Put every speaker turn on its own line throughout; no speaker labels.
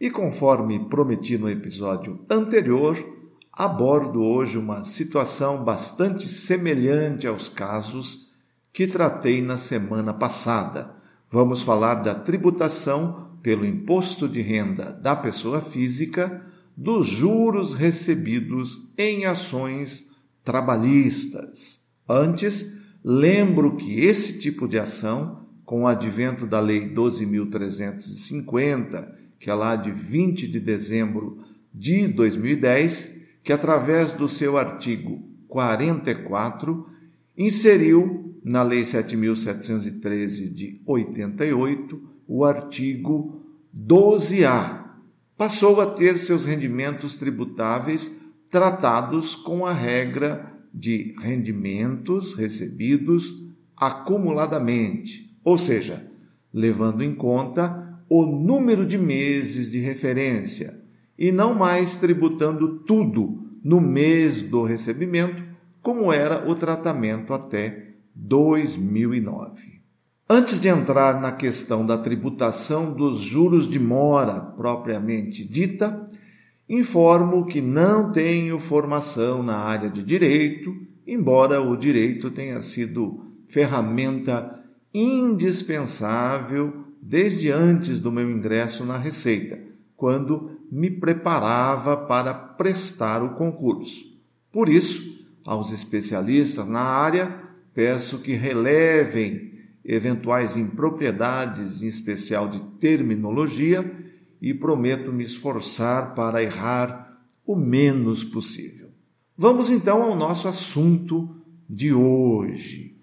E conforme prometi no episódio anterior, abordo hoje uma situação bastante semelhante aos casos que tratei na semana passada. Vamos falar da tributação pelo imposto de renda da pessoa física dos juros recebidos em ações trabalhistas. Antes, lembro que esse tipo de ação, com o advento da Lei 12.350 que é lá de 20 de dezembro de 2010, que através do seu artigo 44 inseriu na Lei 7713 de 88 o artigo 12A. Passou a ter seus rendimentos tributáveis tratados com a regra de rendimentos recebidos acumuladamente, ou seja, levando em conta o número de meses de referência e não mais tributando tudo no mês do recebimento, como era o tratamento até 2009. Antes de entrar na questão da tributação dos juros de mora propriamente dita, informo que não tenho formação na área de direito, embora o direito tenha sido ferramenta indispensável desde antes do meu ingresso na Receita, quando me preparava para prestar o concurso. Por isso, aos especialistas na área, peço que relevem eventuais impropriedades, em especial de terminologia, e prometo me esforçar para errar o menos possível. Vamos então ao nosso assunto de hoje.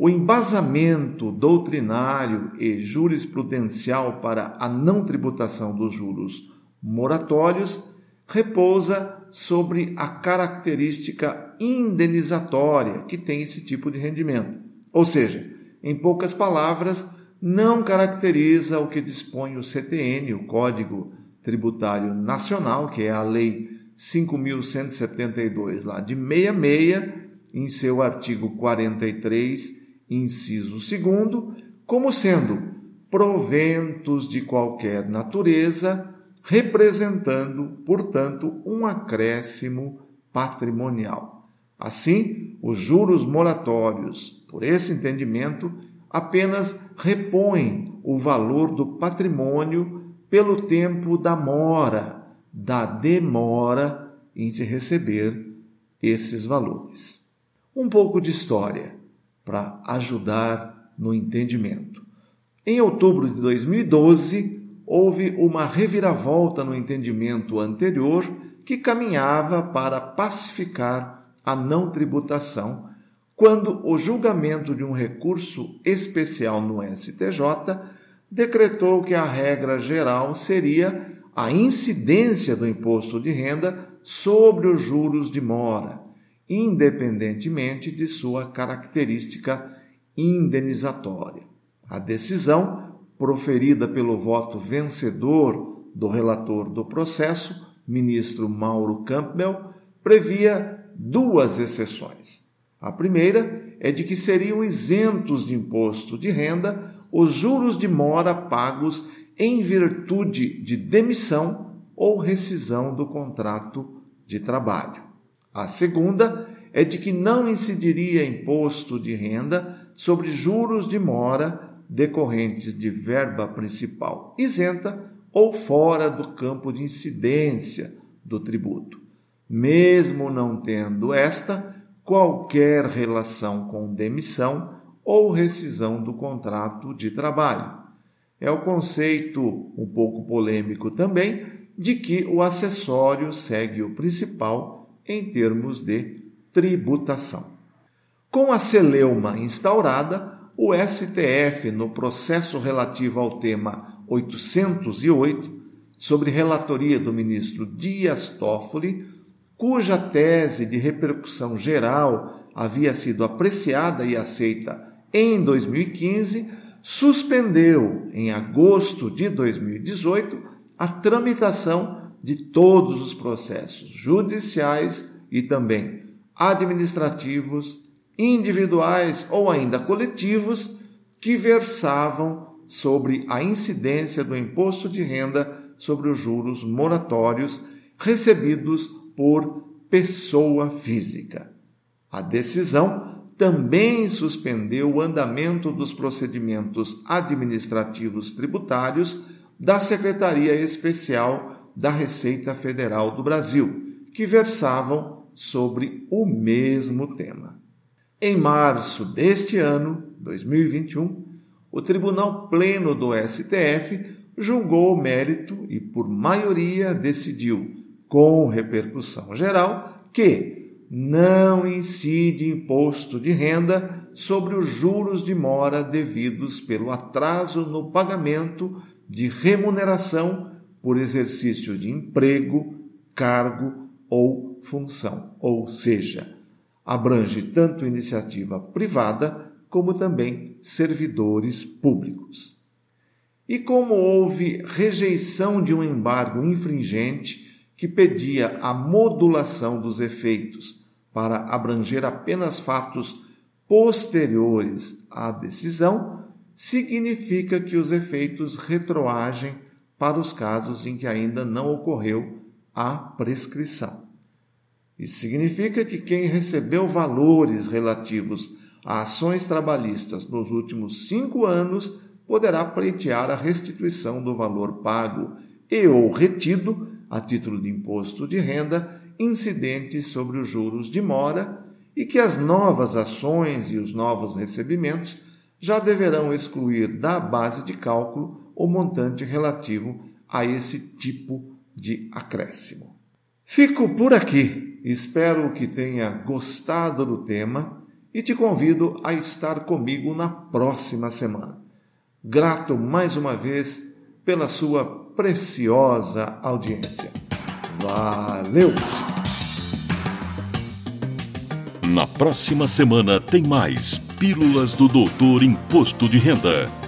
O embasamento doutrinário e jurisprudencial para a não tributação dos juros moratórios repousa sobre a característica indenizatória que tem esse tipo de rendimento. Ou seja, em poucas palavras, não caracteriza o que dispõe o CTN, o Código Tributário Nacional, que é a Lei 5172 lá de 66, em seu artigo 43 inciso segundo, como sendo proventos de qualquer natureza, representando, portanto, um acréscimo patrimonial. Assim, os juros moratórios, por esse entendimento, apenas repõem o valor do patrimônio pelo tempo da mora, da demora em se receber esses valores. Um pouco de história para ajudar no entendimento. Em outubro de 2012, houve uma reviravolta no entendimento anterior que caminhava para pacificar a não tributação, quando o julgamento de um recurso especial no STJ decretou que a regra geral seria a incidência do imposto de renda sobre os juros de mora independentemente de sua característica indenizatória. A decisão, proferida pelo voto vencedor do relator do processo, ministro Mauro Campbell, previa duas exceções. A primeira é de que seriam isentos de imposto de renda os juros de mora pagos em virtude de demissão ou rescisão do contrato de trabalho. A segunda é de que não incidiria imposto de renda sobre juros de mora decorrentes de verba principal isenta ou fora do campo de incidência do tributo, mesmo não tendo esta qualquer relação com demissão ou rescisão do contrato de trabalho. É o conceito um pouco polêmico também de que o acessório segue o principal em termos de tributação. Com a celeuma instaurada, o STF, no processo relativo ao tema 808, sobre relatoria do ministro Dias Toffoli, cuja tese de repercussão geral havia sido apreciada e aceita em 2015, suspendeu em agosto de 2018 a tramitação de todos os processos judiciais e também administrativos, individuais ou ainda coletivos que versavam sobre a incidência do imposto de renda sobre os juros moratórios recebidos por pessoa física. A decisão também suspendeu o andamento dos procedimentos administrativos tributários da Secretaria Especial da Receita Federal do Brasil, que versavam sobre o mesmo tema. Em março deste ano, 2021, o Tribunal Pleno do STF julgou o mérito e, por maioria, decidiu, com repercussão geral, que não incide imposto de renda sobre os juros de mora devidos pelo atraso no pagamento de remuneração por exercício de emprego, cargo ou função, ou seja, abrange tanto iniciativa privada como também servidores públicos. E como houve rejeição de um embargo infringente que pedia a modulação dos efeitos para abranger apenas fatos posteriores à decisão, significa que os efeitos retroagem para os casos em que ainda não ocorreu a prescrição. Isso significa que quem recebeu valores relativos a ações trabalhistas nos últimos cinco anos poderá pleitear a restituição do valor pago e ou retido a título de imposto de renda incidente sobre os juros de mora e que as novas ações e os novos recebimentos já deverão excluir da base de cálculo o montante relativo a esse tipo de acréscimo. Fico por aqui. Espero que tenha gostado do tema e te convido a estar comigo na próxima semana grato mais uma vez pela sua preciosa audiência. Valeu!
Na próxima semana tem mais Pílulas do Doutor Imposto de Renda.